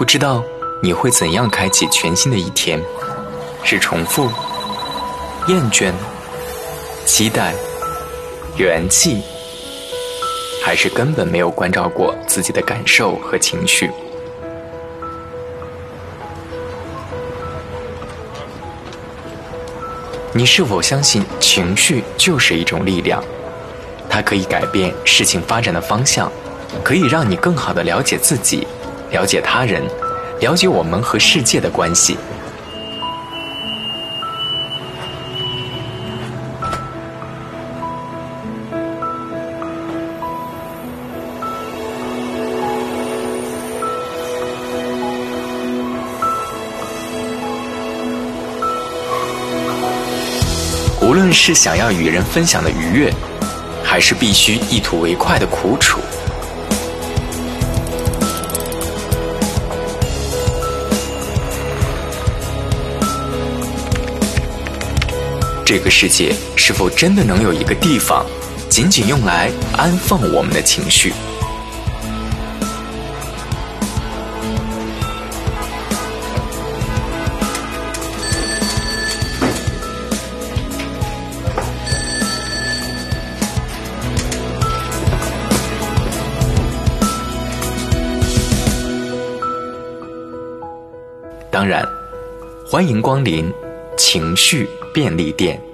不知道你会怎样开启全新的一天？是重复、厌倦、期待、元气，还是根本没有关照过自己的感受和情绪？你是否相信情绪就是一种力量？它可以改变事情发展的方向，可以让你更好的了解自己，了解他人，了解我们和世界的关系。无论是想要与人分享的愉悦，还是必须一吐为快的苦楚，这个世界是否真的能有一个地方，仅仅用来安放我们的情绪？当然，欢迎光临情绪便利店。